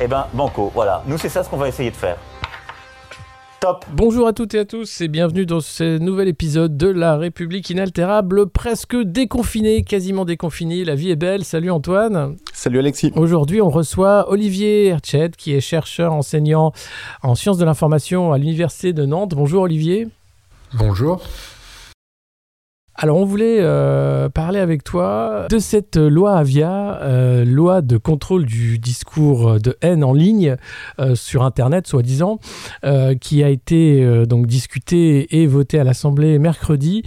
Eh ben, banco, voilà. Nous, c'est ça ce qu'on va essayer de faire. Top Bonjour à toutes et à tous et bienvenue dans ce nouvel épisode de La République inaltérable, presque déconfiné, quasiment déconfiné. La vie est belle. Salut Antoine. Salut Alexis. Aujourd'hui, on reçoit Olivier Herchet, qui est chercheur enseignant en sciences de l'information à l'Université de Nantes. Bonjour Olivier. Bonjour. Alors, on voulait euh, parler avec toi de cette loi Avia, euh, loi de contrôle du discours de haine en ligne euh, sur Internet, soi-disant, qui a été donc discutée et votée à l'Assemblée mercredi,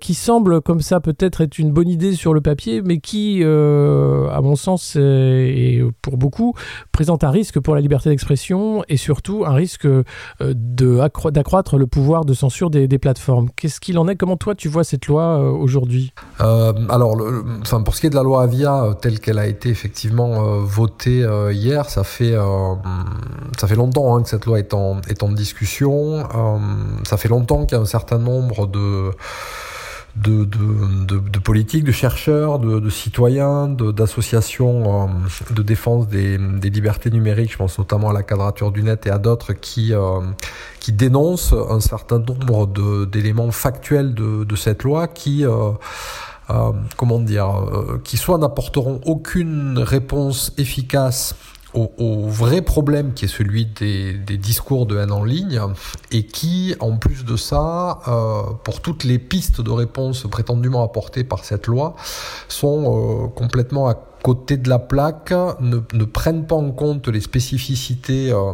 qui semble comme ça peut-être être une bonne idée sur le papier, mais qui, à mon sens et pour beaucoup, présente un risque pour la liberté d'expression et surtout un risque d'accroître le pouvoir de censure des, des plateformes. Qu'est-ce qu'il en est? Comment toi tu vois cette loi euh, aujourd'hui euh, Alors, le, enfin, pour ce qui est de la loi Avia, euh, telle qu'elle a été effectivement votée hier, ça fait, ça fait longtemps hein, que cette loi est en, est en discussion. ça fait longtemps qu'il y a un certain nombre de de, de, de, politiques, de chercheurs, de, de citoyens, d'associations euh, de, défense des, des, libertés numériques, je pense notamment à la quadrature du net et à d'autres qui, euh, qui dénoncent un certain nombre d'éléments factuels de, cette loi qui... Euh, comment dire, qui soit n'apporteront aucune réponse efficace au, vrai problème qui est celui des, discours de haine en ligne et qui, en plus de ça, euh, pour toutes les pistes de réponse prétendument apportées par cette loi, sont euh, complètement à côté de la plaque, ne, ne, prennent pas en compte les spécificités euh,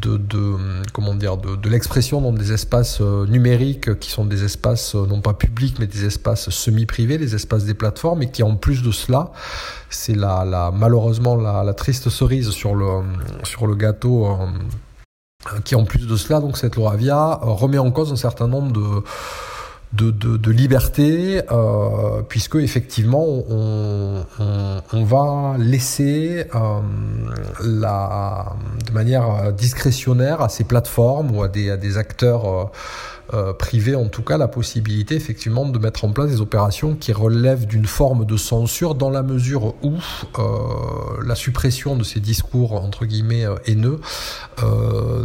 de, de, comment dire de, de l'expression dans des espaces euh, numériques qui sont des espaces euh, non pas publics mais des espaces semi-privés, les espaces des plateformes et qui en plus de cela, c'est la, la, malheureusement la, la, triste cerise sur le, sur le gâteau qui en plus de cela, donc cette loi Avia remet en cause un certain nombre de de, de, liberté, euh, puisque effectivement on, on, va laisser euh, la, de manière discrétionnaire à ces plateformes ou à des, à des acteurs euh, priver en tout cas la possibilité effectivement de mettre en place des opérations qui relèvent d'une forme de censure dans la mesure où euh, la suppression de ces discours entre guillemets euh, haineux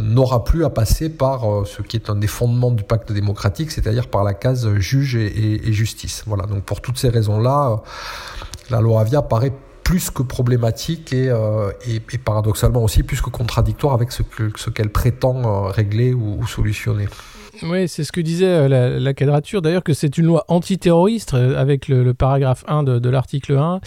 n'aura plus à passer par ce qui est un des fondements du pacte démocratique, c'est-à-dire par la case juge et, justice. Voilà, donc pour toutes ces raisons-là, la loi Avia paraît plus que problématique et, paradoxalement aussi plus que contradictoire avec ce qu'elle prétend régler ou solutionner. Oui, c'est ce que disait euh, la, la quadrature, d'ailleurs, que c'est une loi antiterroriste euh, avec le, paragraphe 1 de, l'article 1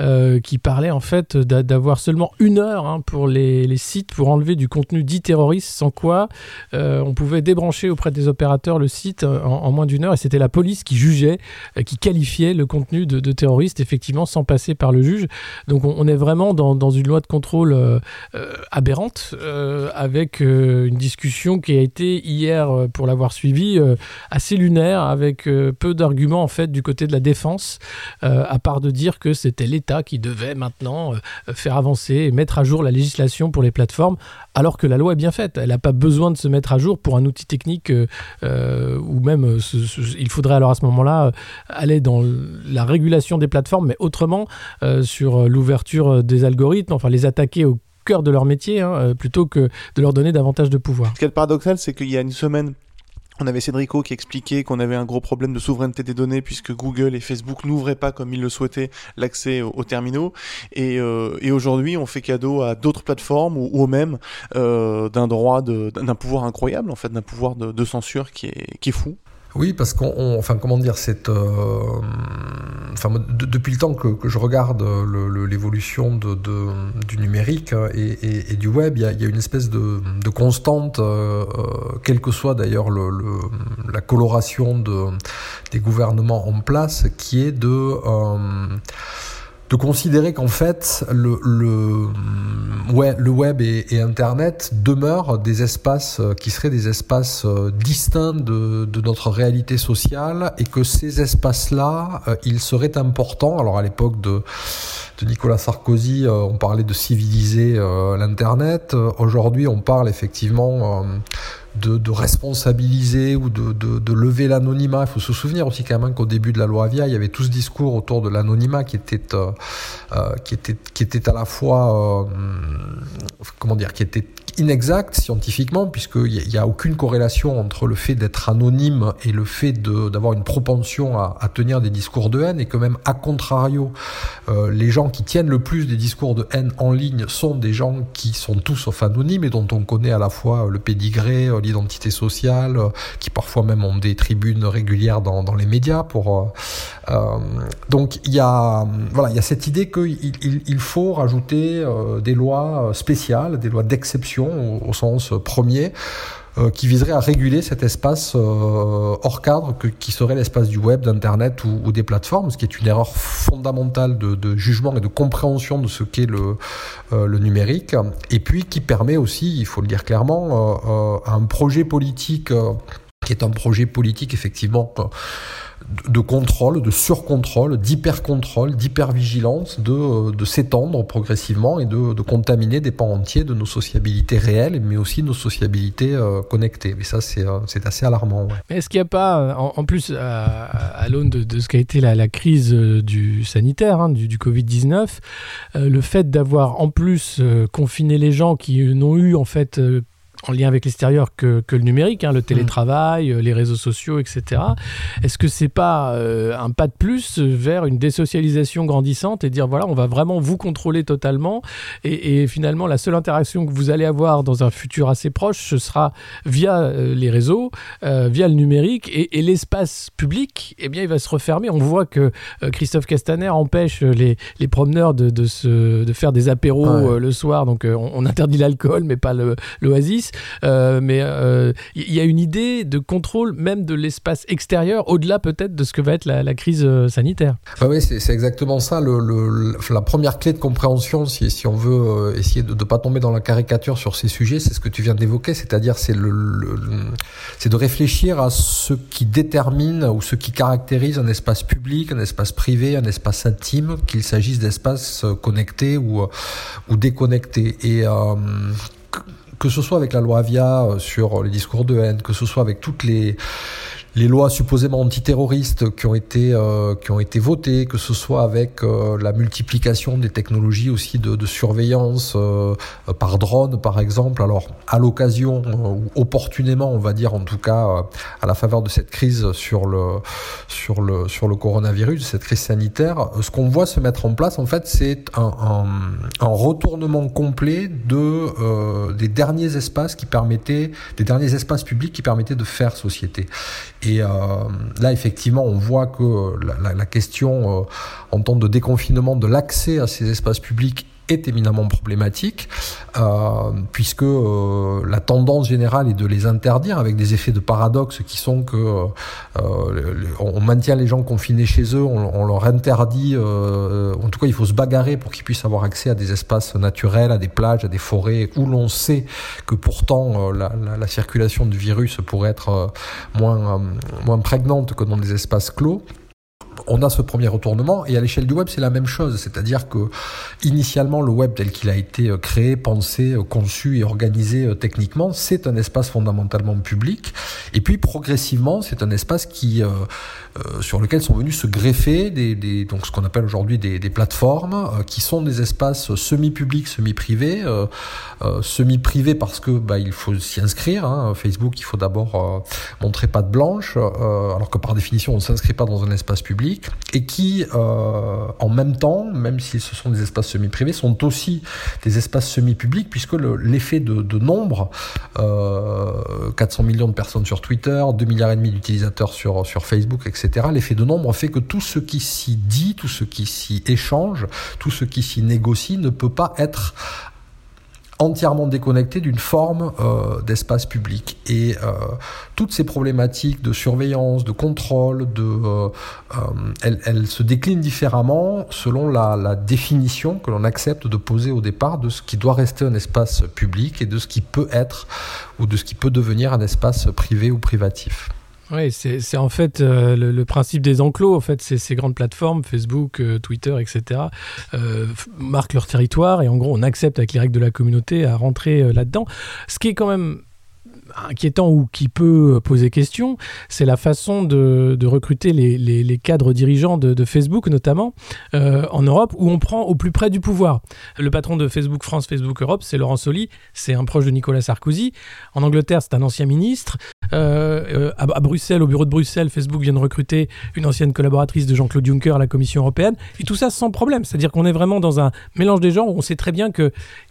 euh, qui parlait en fait d'avoir seulement une heure hein, pour les, sites pour enlever du contenu dit terroriste, sans quoi on pouvait débrancher auprès des opérateurs le site en, moins d'une heure et c'était la police qui jugeait, qui qualifiait le contenu de, terroriste, effectivement, sans passer par le juge. Donc on, est vraiment dans, une loi de contrôle aberrante avec une discussion qui a été hier pour la avoir suivi euh, assez lunaire avec euh, peu d'arguments en fait du côté de la défense euh, à part de dire que c'était l'État qui devait maintenant faire avancer et mettre à jour la législation pour les plateformes alors que la loi est bien faite elle n'a pas besoin de se mettre à jour pour un outil technique ou même il faudrait alors à ce moment là aller dans la régulation des plateformes mais autrement sur l'ouverture des algorithmes enfin les attaquer au cœur de leur métier hein, plutôt que de leur donner davantage de pouvoir. Ce qui est paradoxal, c'est qu'il y a une semaine, on avait Cédrico qui expliquait qu'on avait un gros problème de souveraineté des données puisque Google et Facebook n'ouvraient pas comme ils le souhaitaient l'accès aux, aux, terminaux. Et, euh, et aujourd'hui, on fait cadeau à d'autres plateformes ou, ou même euh, d'un droit, d'un pouvoir incroyable, en fait, d'un pouvoir de, de, censure qui est, qui est fou. Oui, parce qu'on, enfin, comment dire, c'est, euh, enfin, de, depuis le temps que, que je regarde l'évolution de, de, du numérique et, et, et du web, il y a, y a, une espèce de, constante, euh, quelle que soit d'ailleurs le, le, la coloration de, des gouvernements en place, qui est de euh, de considérer qu'en fait, le, le, ouais, le web et, et, Internet demeurent des espaces qui seraient des espaces distincts de, de, notre réalité sociale et que ces espaces-là, il serait important, alors à l'époque de de Nicolas Sarkozy, euh, on parlait de civiliser euh, l'Internet. Euh, aujourd'hui, on parle effectivement de, responsabiliser ou de, lever l'anonymat. Il faut se souvenir aussi quand même qu'au début de la loi Avia, il y avait tout ce discours autour de l'anonymat qui était euh, qui était qui était à la fois euh, comment dire qui était inexact scientifiquement, puisqu'il n'y a, a, aucune corrélation entre le fait d'être anonyme et le fait d'avoir une propension à, tenir des discours de haine, et que même à contrario, euh, les gens qui tiennent le plus des discours de haine en ligne sont des gens qui sont tous sauf anonymes et dont on connaît à la fois le pédigré, l'identité sociale, euh, qui parfois même ont des tribunes régulières dans, les médias. Pour, euh, euh donc il y a cette idée qu'il il, faut rajouter des lois spéciales, des lois d'exception au, sens premier, qui viserait à réguler cet espace euh, hors cadre que, qui serait l'espace du web, d'internet ou, ou, des plateformes, ce qui est une erreur fondamentale de, de jugement et de compréhension de ce qu'est le, euh, le numérique, et puis qui permet aussi, il faut le dire clairement, un projet politique qui est un projet politique effectivement de contrôle, de surcontrôle, d'hypercontrôle, d'hypervigilance, de, de s'étendre progressivement et de, contaminer des pans entiers de nos sociabilités réelles, mais aussi nos sociabilités euh, connectées. Et ça, c'est, euh, c'est assez alarmant. Mais est-ce qu'il n'y a pas, en, plus, à, à l'aune de, ce qu'a été la, crise euh, du sanitaire, hein, du, du Covid-19, euh, le fait d'avoir en plus euh, confiné les gens qui n'ont eu en fait en lien avec l'extérieur que, que, le numérique, hein, le télétravail, mmh. les réseaux sociaux, etc. Est-ce que c'est pas euh, un pas de plus vers une désocialisation grandissante et dire voilà, on va vraiment vous contrôler totalement et, et, finalement la seule interaction que vous allez avoir dans un futur assez proche, ce sera via euh, les réseaux, euh, via le numérique et, et l'espace public, eh bien il va se refermer. On voit que euh, Christophe Castaner empêche les, les promeneurs de, de, se, de faire des apéros ouais. le soir, donc on, on interdit l'alcool mais pas l'oasis euh, mais il euh, y a une idée de contrôle même de l'espace extérieur, au-delà peut-être de ce que va être la, crise euh, sanitaire. Ah oui, c'est exactement ça. La première clé de compréhension, si, on veut essayer de ne pas tomber dans la caricature sur ces sujets, c'est ce que tu viens d'évoquer, c'est-à-dire c'est de réfléchir à ce qui détermine ou ce qui caractérise un espace public, un espace privé, un espace intime, qu'il s'agisse d'espaces connectés ou, déconnectés. Et que ce soit avec la loi Avia euh, sur les discours de haine, que ce soit avec toutes les les lois supposément antiterroristes qui ont été euh, qui ont été votées, que ce soit avec euh, la multiplication des technologies aussi de, de surveillance euh, par drone par exemple. Alors à l'occasion euh, ou opportunément, on va dire en tout cas euh, à la faveur de cette crise sur le sur le sur le coronavirus, cette crise sanitaire, ce qu'on voit se mettre en place en fait, c'est un, un, un, retournement complet de euh, des derniers espaces qui permettaient des derniers espaces publics qui permettaient de faire société. Et euh, là, effectivement, on voit que la, la, la question euh, en temps de déconfinement de l'accès à ces espaces publics est éminemment problématique, euh, puisque euh, la tendance générale est de les interdire avec des effets de paradoxe qui sont que euh, on maintient les gens confinés chez eux, on, leur interdit, euh, en tout cas il faut se bagarrer pour qu'ils puissent avoir accès à des espaces naturels, à des plages, à des forêts, où l'on sait que pourtant euh, la, la, la, circulation du virus pourrait être euh, moins, moins prégnante que dans des espaces clos on a ce premier retournement et à l'échelle du web c'est la même chose. C'est-à-dire que initialement le web tel qu'il a été euh, créé pensé euh, conçu et organisé euh, techniquement c'est un espace fondamentalement public. Et puis progressivement c'est un espace qui sur lequel sont venus se greffer des, donc ce qu'on appelle aujourd'hui des, plateformes qui sont des espaces semi-publics semi-privés semi-privés parce que bah, il faut s'y inscrire hein. Facebook il faut d'abord montrer patte blanche alors que par définition on s'inscrit pas dans un espace public et qui, euh, en même temps, même si ce sont des espaces semi-privés, sont aussi des espaces semi-publics, puisque l'effet le, de, nombre, euh, 400 millions de personnes sur Twitter, 2 milliards et demi d'utilisateurs sur, sur Facebook, etc., l'effet de nombre fait que tout ce qui s'y dit, tout ce qui s'y échange, tout ce qui s'y négocie ne peut pas être entièrement déconnecté d'une forme euh, d'espace public. Et euh, toutes ces problématiques de surveillance, de contrôle, de, euh, euh elles, se déclinent différemment selon la, la définition que l'on accepte de poser au départ de ce qui doit rester un espace public et de ce qui peut être ou de ce qui peut devenir un espace privé ou privatif. Oui, c'est en fait euh, le, le, principe des enclos. En fait, ces grandes plateformes, Facebook, euh, Twitter, etc., euh, marquent leur territoire et en gros, on accepte avec les règles de la communauté à rentrer euh, là-dedans. Ce qui est quand même inquiétant ou qui peut poser question, c'est la façon de, recruter les, cadres dirigeants de, Facebook, notamment euh, en Europe, où on prend au plus près du pouvoir. Le patron de Facebook France, Facebook Europe, c'est Laurent Soli, c'est un proche de Nicolas Sarkozy. En Angleterre, c'est un ancien ministre. Euh, à, à, Bruxelles, au bureau de Bruxelles, Facebook vient de recruter une ancienne collaboratrice de Jean-Claude Juncker à la Commission européenne. Et tout ça sans problème. C'est-à-dire qu'on est vraiment dans un mélange des genres où on sait très bien qu'il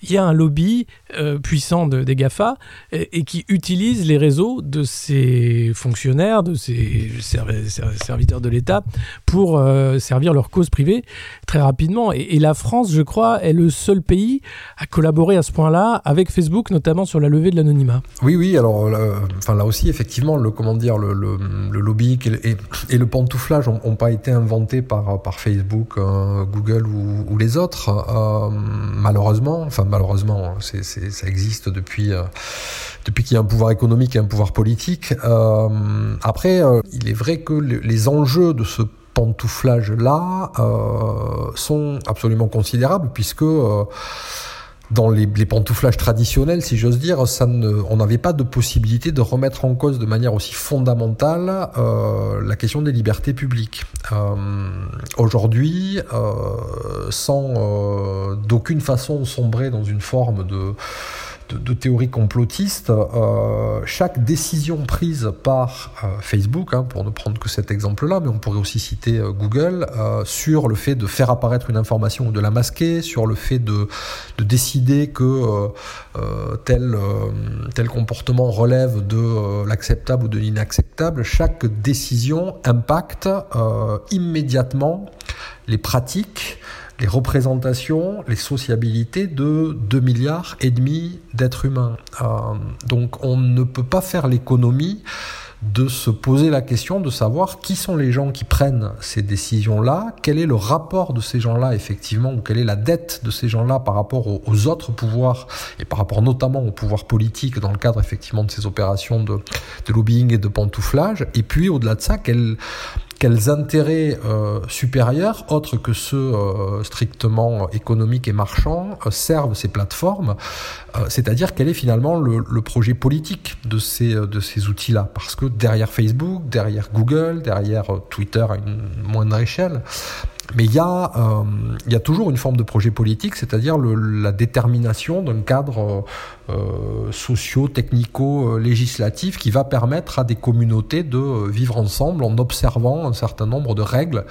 y a un lobby euh, puissant de, des GAFA et, et qui utilise les réseaux de ces fonctionnaires, de ces serviteurs de l'État pour euh, servir leur cause privée très rapidement. Et, la France, je crois, est le seul pays à collaborer à ce point-là avec Facebook, notamment sur la levée de l'anonymat. Oui, oui. Alors, là, enfin là aussi effectivement, le, comment dire, le, le, lobby et, le pantouflage n'ont pas été inventés par, Facebook, euh, Google ou, les autres. Euh, malheureusement, enfin malheureusement, ça existe depuis, euh, depuis qu'il y a un pouvoir économique et un pouvoir politique. Euh, après, euh, il est vrai que les enjeux de ce pantouflage-là euh, sont absolument considérables puisque dans les, pantouflages traditionnels, si j'ose dire, ça on n'avait pas de possibilité de remettre en cause de manière aussi fondamentale la question des libertés publiques. Aujourd'hui, sans d'aucune façon sombrer dans une forme de de, de théorie complotiste, euh, chaque décision prise par euh, Facebook, hein, pour ne prendre que cet exemple-là, mais on pourrait aussi citer euh, Google, sur le fait de faire apparaître une information ou de la masquer, sur le fait de, de décider que tel, tel comportement relève de l'acceptable ou de l'inacceptable, chaque décision impacte immédiatement les pratiques, les représentations, les sociabilités de 2 milliards et demi d'êtres humains. Euh, donc on ne peut pas faire l'économie de se poser la question de savoir qui sont les gens qui prennent ces décisions-là, quel est le rapport de ces gens-là effectivement, ou quelle est la dette de ces gens-là par rapport aux, autres pouvoirs, et par rapport notamment au pouvoir politique dans le cadre effectivement de ces opérations de, de lobbying et de pantouflage, et puis au-delà de ça, quelle quels intérêts euh, supérieurs, autres que ceux euh, strictement économiques et marchands, euh, servent ces plateformes, c'est-à-dire quel est finalement le, le, projet politique de ces, de ces outils-là? Parce que derrière Facebook, derrière Google, derrière Twitter à une moindre échelle, mais il y, a, euh, y a toujours une forme de projet politique, c'est-à-dire la détermination d'un cadre euh, socio-technico-législatif qui va permettre à des communautés de vivre ensemble en observant un certain nombre de règles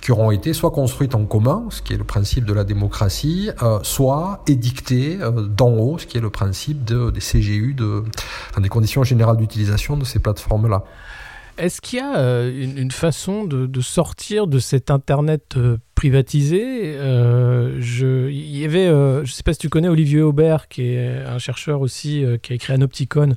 qui auront été soit construites en commun, ce qui est le principe de la démocratie, euh, soit édictées euh, d'en haut, ce qui est le principe de, des CGU, de, enfin, des conditions générales d'utilisation de ces plateformes-là. Est-ce qu'il y a euh, une, façon de, de, sortir de cet Internet euh, privatisé euh, je, Il y avait, euh, je ne sais pas si tu connais Olivier Aubert, qui est un chercheur aussi, euh, qui a écrit un opticon,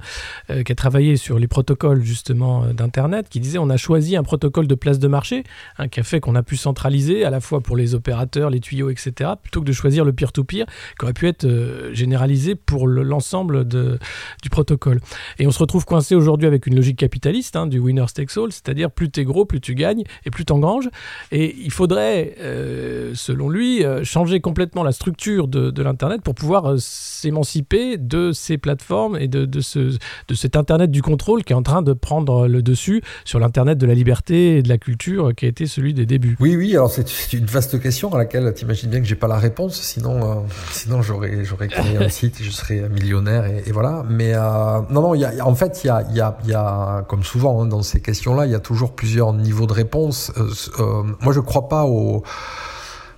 qui a travaillé sur les protocoles justement d'Internet, qui disait on a choisi un protocole de place de marché, hein, qui a fait qu'on a pu centraliser à la fois pour les opérateurs, les tuyaux, etc., plutôt que de choisir le peer-to-peer, -peer, qui aurait pu être généralisé pour l'ensemble le, du protocole. Et on se retrouve coincé aujourd'hui avec une logique capitaliste, hein, du winner takes all, c'est-à-dire plus tu es gros, plus tu gagnes et plus tu engranges. Et il faudrait, euh, selon lui, euh, changer complètement la structure de, de l'Internet pour pouvoir euh, s'émanciper de ces plateformes et de, de, ce, de cet Internet du contrôle qui est en train de prendre le dessus sur l'Internet de la liberté et de la culture qui a été celui des débuts. Oui, oui, alors c'est une vaste question à laquelle tu imagines bien que j'ai pas la réponse, sinon, sinon j'aurais créé un site et je serais millionnaire et, et voilà. Mais non, non, y a, en fait, il y a, y, a, y a, comme souvent hein, dans ces questions-là, il y a toujours plusieurs niveaux de réponse. Euh, moi, je crois pas au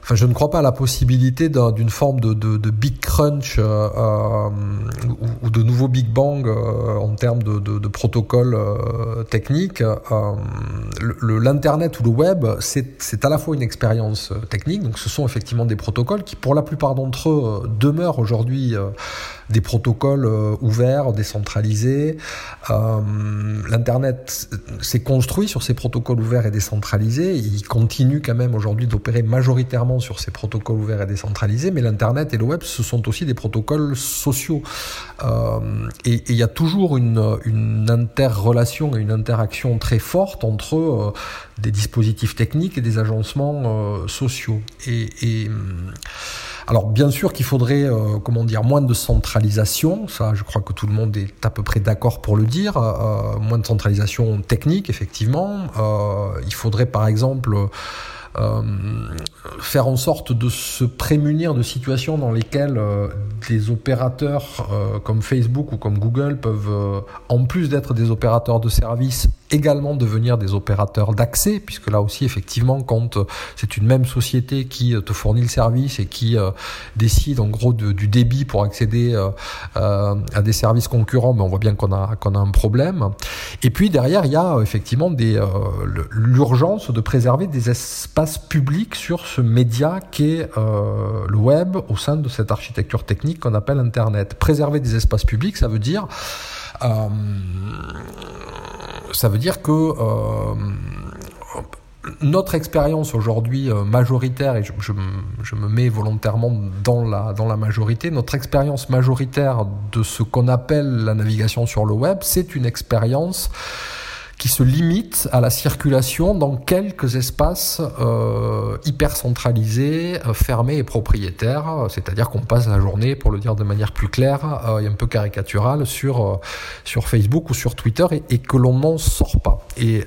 Enfin, je ne crois pas à la possibilité d'une forme de, big crunch euh, euh, ou, de nouveau big bang euh, en termes de, protocoles techniques. L'internet ou le web, c'est à la fois une expérience technique, donc ce sont effectivement des protocoles qui, pour la plupart d'entre eux, demeurent aujourd'hui des protocoles ouverts, décentralisés. L'internet s'est construit sur ces protocoles ouverts et décentralisés. Il continue quand même aujourd'hui d'opérer majoritairement sur ces protocoles ouverts et décentralisés, mais l'Internet et le web, ce sont aussi des protocoles sociaux. Euh, et il y a toujours une, une interrelation et une interaction très forte entre euh, des dispositifs techniques et des agencements euh, sociaux. Et, et alors bien sûr qu'il faudrait, euh, comment dire, moins de centralisation, ça je crois que tout le monde est à peu près d'accord pour le dire, euh, moins de centralisation technique effectivement. Euh, il faudrait par exemple euh, faire en sorte de se prémunir de situations dans lesquelles euh, des opérateurs euh, comme Facebook ou comme Google peuvent, en plus d'être des opérateurs de services, également devenir des opérateurs d'accès, puisque là aussi, effectivement, quand c'est une même société qui te fournit le service et qui décide en gros du débit pour accéder à des services concurrents, mais ben, on voit bien qu'on a, qu'on a un problème. Et puis derrière, il y a effectivement l'urgence de préserver des espaces public sur ce média qu'est euh, le web au sein de cette architecture technique qu'on appelle Internet. Préserver des espaces publics, ça veut dire, euh, ça veut dire que euh, notre expérience aujourd'hui majoritaire, et je, je, me mets volontairement dans la, dans la majorité, notre expérience majoritaire de ce qu'on appelle la navigation sur le web, c'est une expérience qui se limite à la circulation dans quelques espaces euh, hyper centralisés, euh, fermés et propriétaires, c'est-à-dire qu'on passe la journée, pour le dire de manière plus claire euh, et un peu caricaturale, sur, euh, sur Facebook ou sur Twitter et, que l'on n'en sort pas. Et,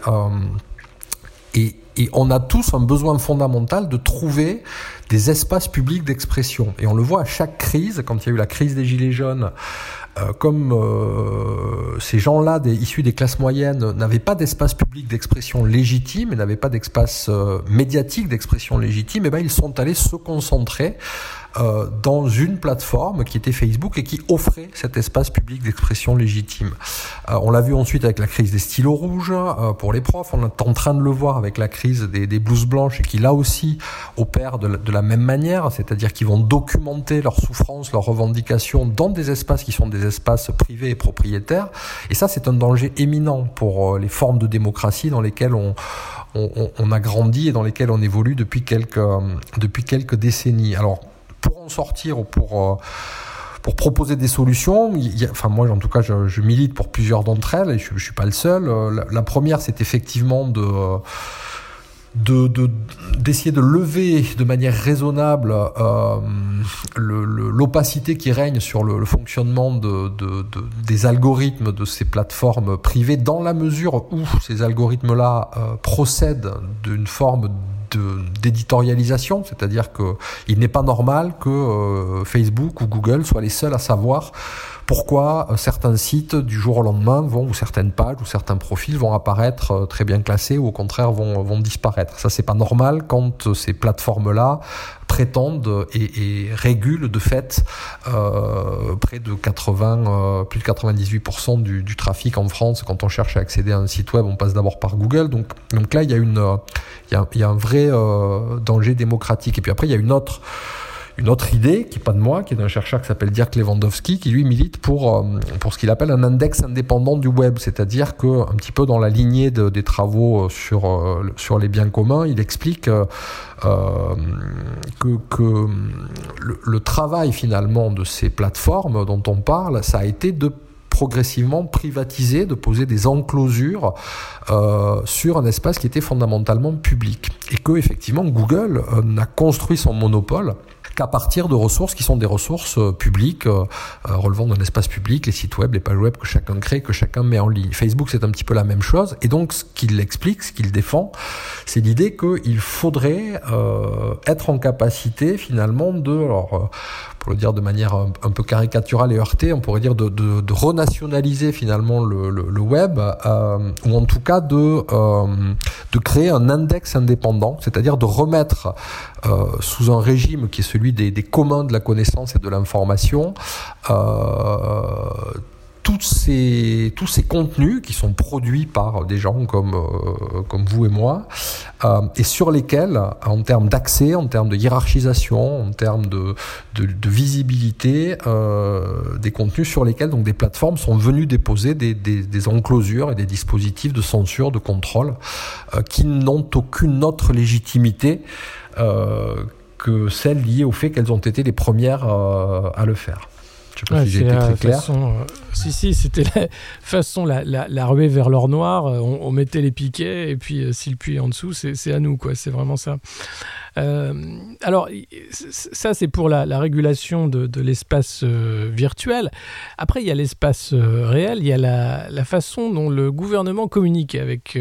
et, on a tous un besoin fondamental de trouver des espaces publics d'expression. Et on le voit à chaque crise, quand il y a eu la crise des Gilets jaunes, comme euh, ces gens-là, issus des classes moyennes, n'avaient pas d'espace public d'expression légitime et n'avaient pas d'espace euh, médiatique d'expression légitime, eh ben ils sont allés se concentrer euh, dans une plateforme qui était Facebook et qui offrait cet espace public d'expression légitime. Euh, on l'a vu ensuite avec la crise des stylos rouges euh, pour les profs, on est en train de le voir avec la crise des, des blouses blanches qui là aussi opèrent de la, même manière, c'est-à-dire qu'ils vont documenter leurs souffrances, leurs revendications dans des espaces qui sont des espaces privés et propriétaires. Et ça, c'est un danger éminent pour les formes de démocratie dans lesquelles on, a grandi et dans lesquelles on évolue depuis quelques, depuis quelques décennies. Alors, pour en sortir ou pour euh, pour proposer des solutions. Enfin, moi, en tout cas, je, milite pour plusieurs d'entre elles et je, je suis pas le seul. Euh, la, première, c'est effectivement de d'essayer de, de, lever de manière raisonnable euh, l'opacité qui règne sur le, fonctionnement de, des algorithmes de ces plateformes privées dans la mesure où ces algorithmes-là euh, procèdent d'une forme d'éditorialisation, c'est-à-dire qu'il n'est pas normal que euh, Facebook ou Google soient les seuls à savoir pourquoi euh, certains sites du jour au lendemain vont, ou certaines pages ou certains profils vont apparaître euh, très bien classés ou au contraire vont, vont disparaître. Ça, c'est pas normal quand ces plateformes-là prétendent et, et, régulent de fait euh, près de 80, euh, plus de 98% du, du, trafic en France. Quand on cherche à accéder à un site web, on passe d'abord par Google. Donc, donc là, il y a, une, il y a, il y a un vrai euh, danger démocratique. Et puis après, il y a une autre une autre idée, qui n'est pas de moi, qui est d'un chercheur qui s'appelle Dirk Lewandowski, qui lui milite pour, euh, pour ce qu'il appelle un index indépendant du web, c'est-à-dire que un petit peu dans la lignée de, des travaux euh, sur, euh, sur les biens communs, il explique que, que le, travail finalement de ces plateformes dont on parle, ça a été de progressivement privatiser, de poser des enclosures sur un espace qui était fondamentalement public. Et que effectivement Google euh, n'a construit son monopole qu'à partir de ressources qui sont des ressources euh, publiques euh, euh, relevant d'un espace public, les sites web, les pages web que chacun crée, que chacun met en ligne. Facebook, c'est un petit peu la même chose. Et donc, ce qu'il explique, ce qu'il défend, c'est l'idée qu'il faudrait euh, être en capacité finalement de, alors pour le dire de manière un, peu caricaturale et heurtée, on pourrait dire de, renationaliser finalement le, web, euh, ou en tout cas de, euh, de créer un index indépendant, c'est-à-dire de remettre euh, sous un régime qui est celui des, des communs de la connaissance et de l'information, tous ces contenus qui sont produits par des gens comme, euh, vous et moi, euh, et sur lesquels, en termes d'accès, en termes de hiérarchisation, en termes de, visibilité, euh, des contenus sur lesquels donc, des plateformes sont venues déposer des, enclosures et des dispositifs de censure, de contrôle, euh, qui n'ont aucune autre légitimité euh, que celle liée au fait qu'elles ont été les premières à le faire. Je sais pas si j'ai été très clair. Façon, euh, si, si, c'était la façon, la, la, la, ruée vers l'or noir, on, on, mettait les piquets, et puis euh, si le puits est en dessous, c'est à nous, quoi. C'est vraiment ça. Euh, alors, ça, c'est pour la, la, régulation de, l'espace euh, virtuel. Après, il y a l'espace euh, réel, il y a la, façon dont le gouvernement communique avec.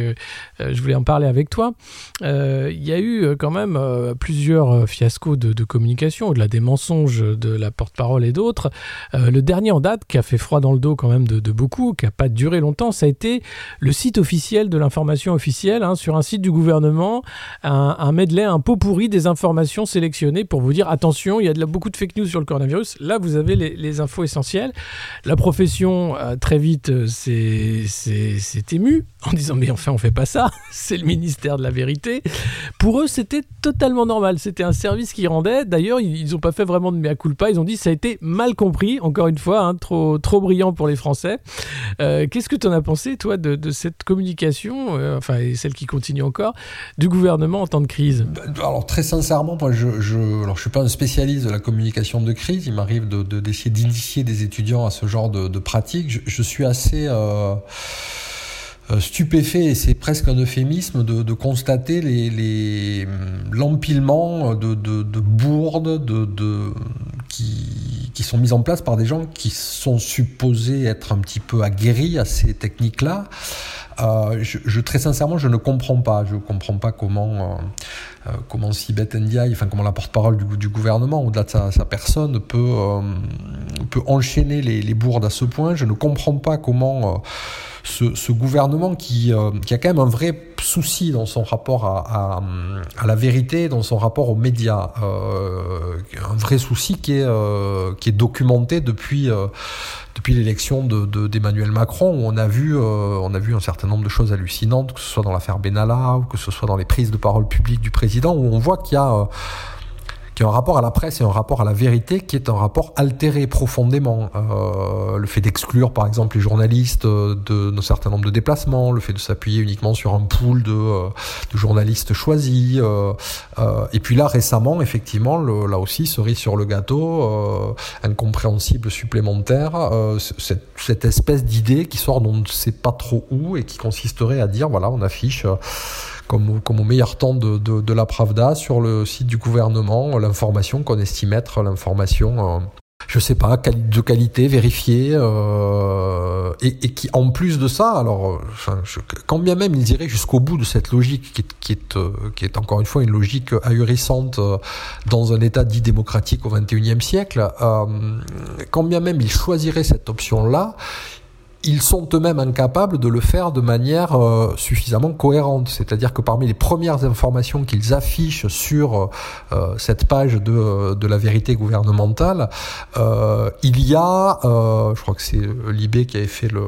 Je voulais en parler avec toi. Il y a eu quand même plusieurs fiascos de, communication, au-delà des mensonges de la porte-parole et d'autres. le dernier en date, qui a fait froid dans le dos quand même de, de beaucoup, qui n'a pas duré longtemps, ça a été le site officiel de l'information officielle, hein, sur un site du gouvernement, un, un medley, un pot pourri des informations sélectionnées pour vous dire attention, il y a beaucoup de fake news sur le coronavirus. Là, vous avez les, infos essentielles. La profession, euh, très vite, euh, s'est émue en disant mais enfin, on fait pas ça. C'est le ministère de la vérité. Pour eux, c'était totalement normal. C'était un service qui rendait. D'ailleurs, ils n'ont pas fait vraiment de mea culpa. Ils ont dit ça a été mal compris. Encore une fois, hein, trop, trop brillant pour les Français. Euh, Qu'est-ce que tu en as pensé, toi, de, cette communication, enfin, et celle qui continue encore, du gouvernement en temps de crise? Bah, Alors, très sincèrement, moi, je, je, alors, je suis pas un spécialiste de la communication de crise. Il m'arrive d'essayer de, d'initier des étudiants à ce genre de, pratiques. Je, suis assez euh, euh stupéfait, et c'est presque un euphémisme, de, constater l'empilement les, de, de, de, bourdes de, de, qui, qui sont mises en place par des gens qui sont supposés être un petit peu aguerris à ces techniques-là. Euh, je, je, très sincèrement, je ne comprends pas. Je ne comprends pas comment, euh, comment Sibeth Ndiaye, enfin comment la porte-parole du, du, gouvernement, au-delà de sa, sa, personne, peut, euh, peut enchaîner les, les, bourdes à ce point. Je ne comprends pas comment euh, ce, ce, gouvernement qui, euh, qui, a quand même un vrai souci dans son rapport à, la vérité, dans son rapport aux médias, un vrai souci qui est, est documenté depuis depuis l'élection d'Emmanuel de, de, Macron, où on a, vu, euh, on a vu un certain nombre de choses hallucinantes, que ce soit dans l'affaire Benalla, ou que ce soit dans les prises de parole publiques du président, où on voit qu'il y a... Euh, qui a un rapport à la presse et un rapport à la vérité qui est un rapport altéré profondément. Euh, le fait d'exclure par exemple les journalistes de nos certain nombre de déplacements, le fait de s'appuyer uniquement sur un pool de, euh, de journalistes choisis. Euh, euh, et puis là récemment, effectivement, le, là aussi, cerise sur le gâteau, euh, incompréhensible supplémentaire, euh, cette, cette espèce d'idée qui sort d'on ne sait pas trop où et qui consisterait à dire, voilà, on affiche comme, comme au meilleur temps de, de, de, la Pravda sur le site du gouvernement l'information qu'on estime être l'information, euh, je sais pas, de qualité, vérifiée, euh, et, et, qui en plus de ça, alors, enfin, je, quand bien même ils iraient jusqu'au bout de cette logique qui est, qui est, euh, qui est encore une fois une logique ahurissante euh, dans un état dit démocratique au XXIe siècle, euh, quand bien même ils choisiraient cette option-là, ils sont eux-mêmes incapables de le faire de manière euh, suffisamment cohérente. C'est-à-dire que parmi les premières informations qu'ils affichent sur euh, cette page de, de la vérité gouvernementale, euh, il y a, euh, je crois que c'est Libé qui avait fait le,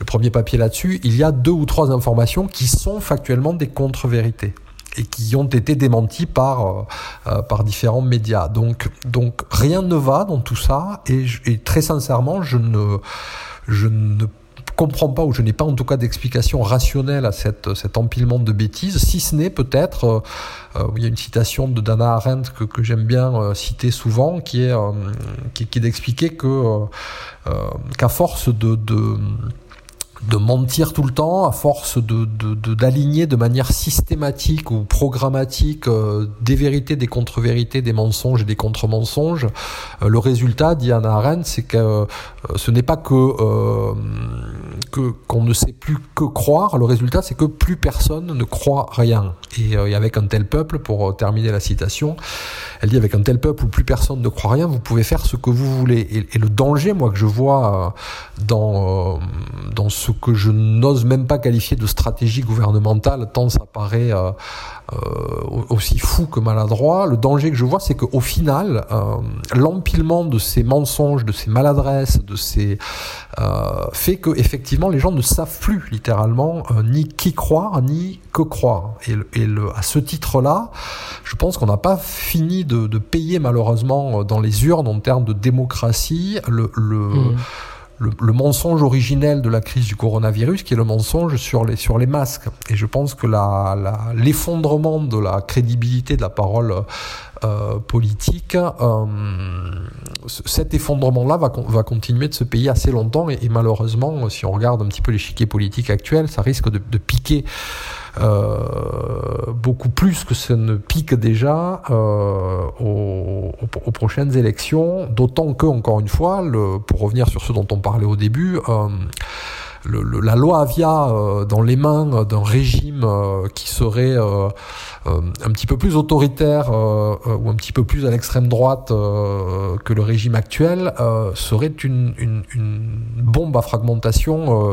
le premier papier là-dessus, il y a deux ou trois informations qui sont factuellement des contre-vérités et qui ont été démentis par euh, par différents médias. Donc donc rien ne va dans tout ça et, et très sincèrement je ne je ne comprends pas ou je n'ai pas en tout cas d'explication rationnelle à cette, cet empilement de bêtises, si ce n'est peut-être, euh, euh, il y a une citation de Dana Arendt que, que j'aime bien euh, citer souvent, qui est, qui, qui d'expliquer que qu'à force de, de de mentir tout le temps, à force de, d'aligner de, de, manière systématique ou programmatique euh, des vérités, des contre-vérités, des mensonges et des contre-mensonges, euh, le résultat, dit Anna Arendt, c'est que euh, ce n'est pas que, que qu'on ne sait plus que croire, le résultat c'est que plus personne ne croit rien. Et, euh, avec un tel peuple, pour euh, terminer la citation, elle dit avec un tel peuple où plus personne ne croit rien, vous pouvez faire ce que vous voulez. Et, le danger, moi, que je vois dans dans ce que je n'ose même pas qualifier de stratégie gouvernementale, tant ça paraît aussi fou que maladroit, le danger que je vois, c'est qu'au final, l'empilement de ces mensonges, de ces maladresses, de ces fait que effectivement les gens ne savent plus littéralement euh, ni qui croire ni que croire. Et, et le, à ce titre-là, je pense qu'on n'a pas fini de, de, payer malheureusement euh, dans les urnes en termes de démocratie le, le mmh le, mensonge originel de la crise du coronavirus, qui est le mensonge sur les, sur les masques. Et je pense que l'effondrement la, de la crédibilité de la parole euh, politique, euh, cet effondrement-là va, continuer de se payer assez longtemps. Et, malheureusement, si on regarde un petit peu l'échiquier politique actuel, ça risque de, piquer euh, beaucoup plus que ça ne pique déjà euh, aux, prochaines élections, d'autant que, encore une fois, pour revenir sur ce dont on parlait au début, euh, la loi Avia euh, dans les mains d'un régime euh, qui serait euh, un petit peu plus autoritaire ou un petit peu plus à l'extrême droite que le régime actuel serait une, bombe à fragmentation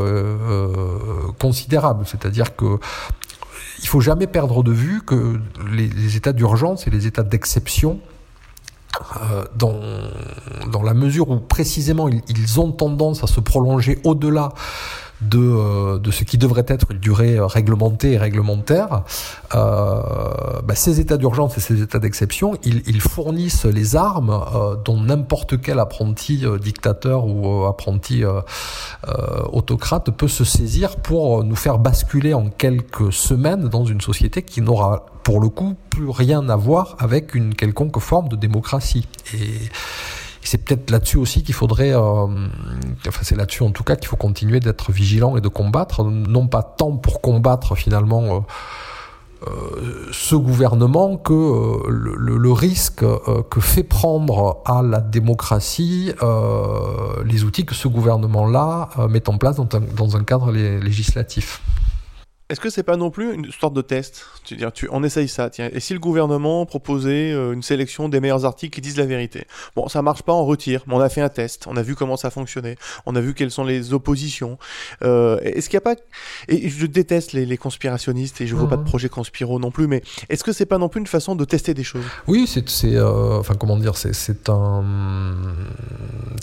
considérable. C'est-à-dire que il faut jamais perdre de vue que les, états d'urgence et les états d'exception euh, dans la mesure où précisément ils, ont tendance à se prolonger au-delà de, euh, de ce qui devrait être une durée euh, réglementée et réglementaire, euh, bah, ces états d'urgence et ces états d'exception, ils, ils, fournissent les armes dont n'importe quel apprenti dictateur ou apprenti autocrate peut se saisir pour nous faire basculer en quelques semaines dans une société qui n'aura pour le coup plus rien à voir avec une quelconque forme de démocratie. C'est peut-être là-dessus aussi qu'il faudrait, euh, enfin c'est là-dessus en tout cas qu'il faut continuer d'être vigilant et de combattre, non pas tant pour combattre finalement euh, euh ce gouvernement que le, risque que fait prendre à la démocratie les outils que ce gouvernement-là met en place dans un cadre législatif. Est-ce que c'est pas non plus une sorte de test? Tu dire, tu, On essaye ça, tiens. Et si le gouvernement proposait euh, une sélection des meilleurs articles qui disent la vérité? Bon, ça marche pas, on retire, mais on a fait un test, on a vu comment ça fonctionnait, on a vu quelles sont les oppositions. Euh, est-ce qu'il n'y a pas... Et je déteste les, les conspirationnistes et je veux pas de mmh. projet conspiro non plus, mais est-ce que c'est pas non plus une façon de tester des choses? Oui, c'est... Euh, enfin, comment dire C'est un...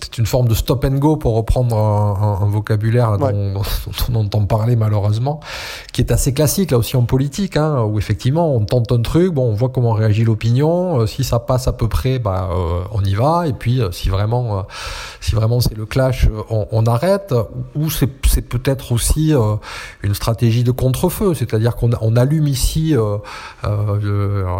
C'est une forme de stop and go, pour reprendre un, un, vocabulaire dont, on entend parler malheureusement qui est assez classique là aussi en politique, hein, où effectivement on tente un truc, bon, on voit comment réagit l'opinion, euh, si ça passe à peu près, bah, euh, on y va, et puis euh, si vraiment, si vraiment c'est le clash, on, arrête. Ou c'est, peut-être aussi une stratégie de contre-feu, c'est-à-dire qu'on on allume ici,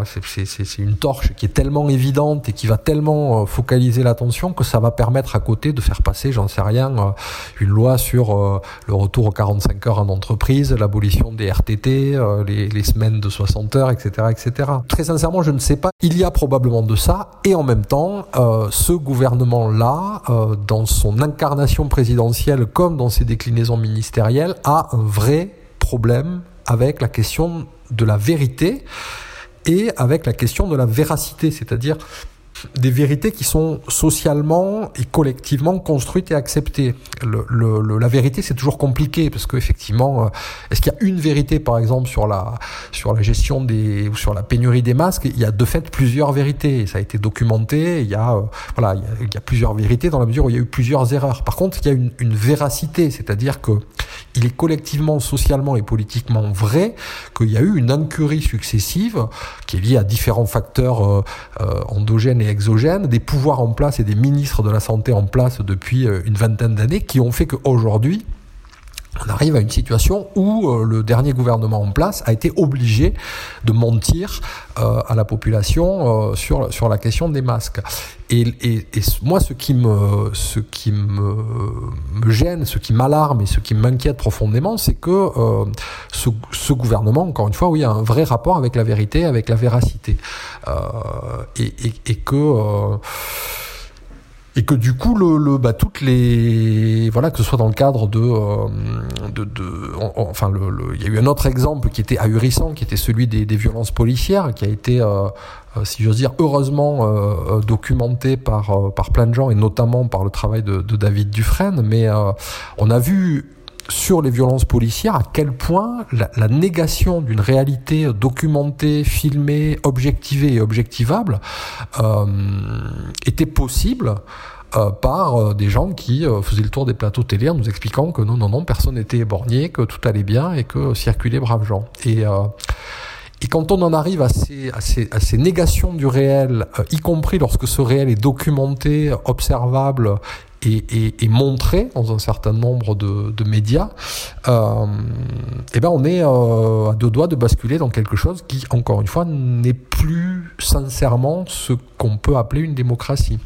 c'est une torche qui est tellement évidente et qui va tellement focaliser l'attention que ça va permettre à côté de faire passer, j'en sais rien, une loi sur le retour aux 45 heures en entreprise, l'abolition des RTT, euh, les, semaines de 60 heures, etc., etc. Très sincèrement, je ne sais pas. Il y a probablement de ça, et en même temps, euh, ce gouvernement-là, euh, dans son incarnation présidentielle comme dans ses déclinaisons ministérielles, a un vrai problème avec la question de la vérité et avec la question de la véracité, c'est-à-dire des vérités qui sont socialement et collectivement construites et acceptées. Le, le, la vérité, c'est toujours compliqué parce qu'effectivement, euh, est-ce qu'il y a une vérité, par exemple, sur la sur la gestion des ou sur la pénurie des masques? Il y a de fait plusieurs vérités. Ça a été documenté. Il y a euh, voilà, il y a, il y a, plusieurs vérités dans la mesure où il y a eu plusieurs erreurs. Par contre, il y a une, une véracité, c'est-à-dire que il est collectivement, socialement et politiquement vrai qu'il y a eu une incurie successive qui est liée à différents facteurs euh, euh endogènes et exogènes, des pouvoirs en place et des ministres de la santé en place depuis euh, une vingtaine d'années qui ont fait qu'aujourd'hui, on arrive à une situation où euh, le dernier gouvernement en place a été obligé de mentir euh, à la population euh, sur sur la question des masques. Et, et, et, moi, ce qui me ce qui me, me gêne, ce qui m'alarme et ce qui m'inquiète profondément, c'est que euh, ce, ce, gouvernement, encore une fois, oui, a un vrai rapport avec la vérité, avec la véracité, et, et, que et que du coup le, le bah, toutes les voilà que ce soit dans le cadre de euh, enfin le, il y a eu un autre exemple qui était ahurissant qui était celui des, violences policières qui a été euh, euh si j'ose dire heureusement euh, documenté par par plein de gens et notamment par le travail de David Dufresne. Mais on a vu sur les violences policières, à quel point la, négation d'une réalité documentée, filmée, objectivée et objectivable euh, était possible euh, par euh, des gens qui euh, faisaient le tour des plateaux télé en nous expliquant que non, non, non, personne n'était éborgné, que tout allait bien et que circulaient braves gens. Et, et quand on en arrive à ces, à ces, à ces négations du réel, y compris lorsque ce réel est documenté, observable et, et, montré dans un certain nombre de, médias, euh, eh ben on est euh, à deux doigts de basculer dans quelque chose qui, encore une fois, n'est plus sincèrement ce qu'on peut appeler une démocratie.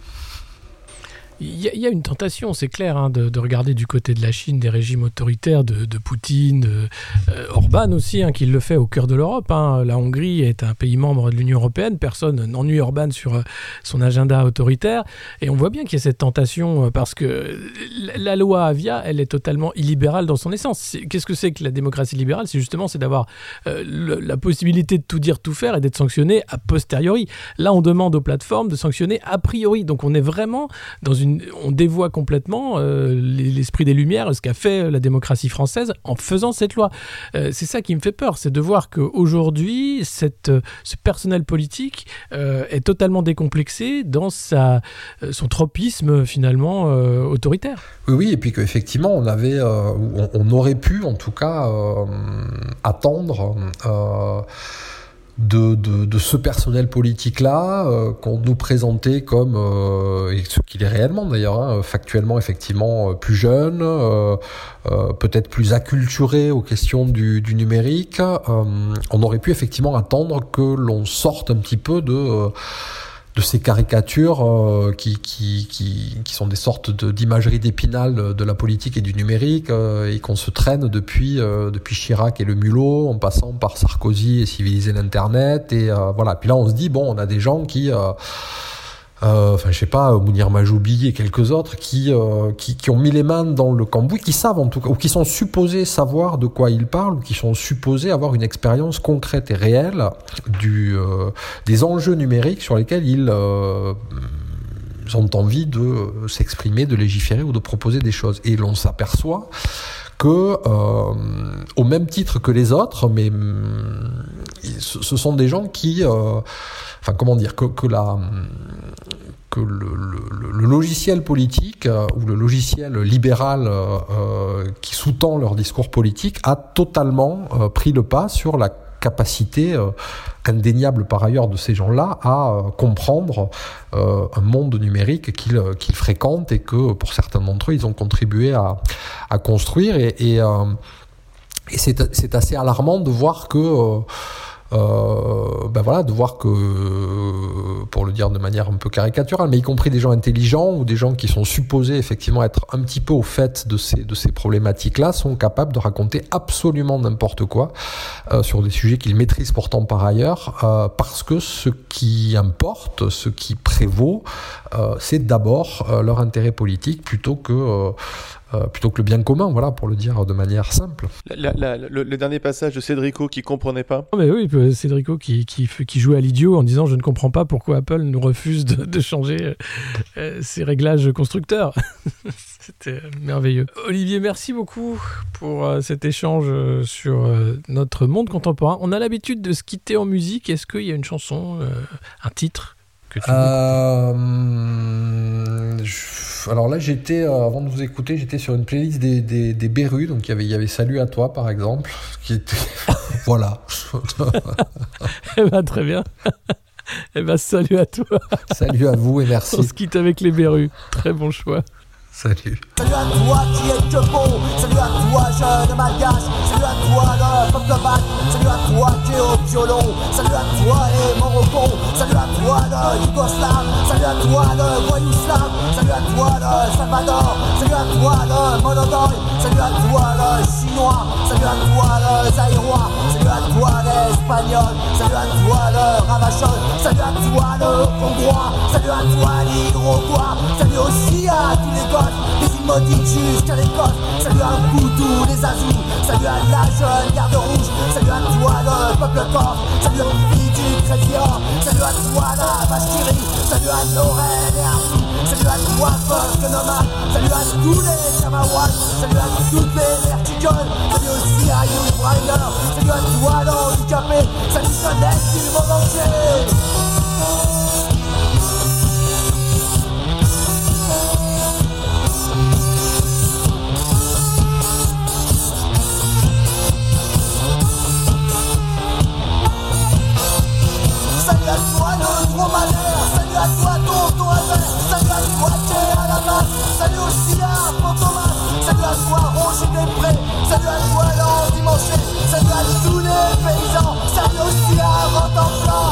Il y, a une tentation, c'est clair, hein, de, de, regarder du côté de la Chine des régimes autoritaires de, Poutine, de, euh, Orban aussi, hein, qui le fait au cœur de l'Europe. Hein. La Hongrie est un pays membre de l'Union européenne, personne n'ennuie Orban sur euh, son agenda autoritaire. Et on voit bien qu'il y a cette tentation, euh, parce que la loi Avia, elle est totalement illibérale dans son essence. Qu'est-ce que c'est que la démocratie libérale? C'est justement c'est d'avoir la possibilité de tout dire, tout faire et d'être sanctionné a posteriori. Là, on demande aux plateformes de sanctionner a priori. Donc on est vraiment dans une on dévoie complètement euh, l'esprit des Lumières, ce qu'a fait la démocratie française en faisant cette loi. Euh, c'est ça qui me fait peur, c'est de voir qu'aujourd'hui, cette, ce personnel politique euh, est totalement décomplexé dans son tropisme finalement euh, autoritaire. Oui, oui, et puis qu'effectivement, on avait, euh, on, aurait pu en tout cas euh, attendre de, de, ce personnel politique-là euh, qu'on nous présentait comme, euh, et ce qu'il est réellement d'ailleurs, hein, factuellement effectivement euh, plus jeune, peut-être plus acculturé aux questions du, du numérique, on aurait pu effectivement attendre que l'on sorte un petit peu de de ces caricatures euh, qui, qui, qui, qui, sont des sortes d'imagerie d'épinal de la politique et du numérique euh, et qu'on se traîne depuis, euh, depuis Chirac et le mulot en passant par Sarkozy et civiliser l'Internet. Et voilà. Puis là, on se dit, bon, on a des gens qui enfin je sais pas, Mounir Majoubi et quelques autres qui, euh, qui, qui ont mis les mains dans le cambouis, qui savent en tout cas, ou qui sont supposés savoir de quoi ils parlent, ou qui sont supposés avoir une expérience concrète et réelle du, euh, des enjeux numériques sur lesquels ils euh, ont envie de s'exprimer, de légiférer ou de proposer des choses. Et l'on s'aperçoit que, euh, au même titre que les autres, mais ce sont des gens qui, euh, enfin comment dire, que, que la que le, logiciel politique euh, ou le logiciel libéral euh, euh, qui sous-tend leur discours politique a totalement euh, pris le pas sur la capacité indéniable par ailleurs de ces gens-là à comprendre un monde numérique qu'ils qu fréquentent et que pour certains d'entre eux ils ont contribué à, à construire. Et, et, et c'est assez alarmant de voir que ben voilà, de voir que, pour le dire de manière un peu caricaturale, mais y compris des gens intelligents ou des gens qui sont supposés effectivement être un petit peu au fait de ces, de ces problématiques-là, sont capables de raconter absolument n'importe quoi euh, sur des sujets qu'ils maîtrisent pourtant par ailleurs, euh, parce que ce qui importe, ce qui prévaut, euh, c'est d'abord euh, leur intérêt politique plutôt que euh, euh, plutôt que le bien commun, voilà, pour le dire de manière simple. La, la, le, le, dernier passage de Cédrico qui comprenait pas. Oh mais oui, Cédrico qui, qui, qui jouait à l'idiot en disant je ne comprends pas pourquoi Apple nous refuse de, de changer euh, ses réglages constructeurs. C'était merveilleux. Olivier, merci beaucoup pour euh, cet échange euh, sur euh, notre monde contemporain. On a l'habitude de se quitter en musique. Est-ce qu'il y a une chanson, euh, un titre que tu euh, je, alors là, j'étais, euh, avant de vous écouter, j'étais sur une playlist des, des, des Berus, donc il y avait, il y avait Salut à toi, par exemple, qui était... voilà. eh ben, très bien. eh ben, salut à toi. Salut à vous et merci. On se quitte avec les Berus. Très bon choix. Salut. Salut à toi qui es que bon. Salut à toi, jeune malgache. Salut à toi, Salut à toi qui violon. Salut à toi, les Morocco. Salut à toi, le Yougoslave. Salut à toi le voyou salut à toi le Salvador, salut à toi le Monodoy, salut à toi le chinois, salut à toi le zaïrois, salut à toi l'espagnol, salut à toi le ravachol, salut à toi le hongrois, salut à toi l'iroquois, salut aussi à tous les gosses, des îles maudites jusqu'à l'Écosse, salut à Boudou, les Azous, salut à la jeune garde salut à toi le peuple corse, salut aux filles du Crédit-Or, salut à toi la vache salut à Lorraine et Arthur, salut à toi Nomade, salut à tous les Kamawats, salut à toutes les verticoles, salut aussi à You Brainer, salut à toi l'handicapé, salut jeunesse du monde entier. Salut est à la masse, salut aussi à Fantomas, salut à toi Roger Després, salut à toi l'endimanché, salut à tous les paysans, salut aussi à Rotenplan.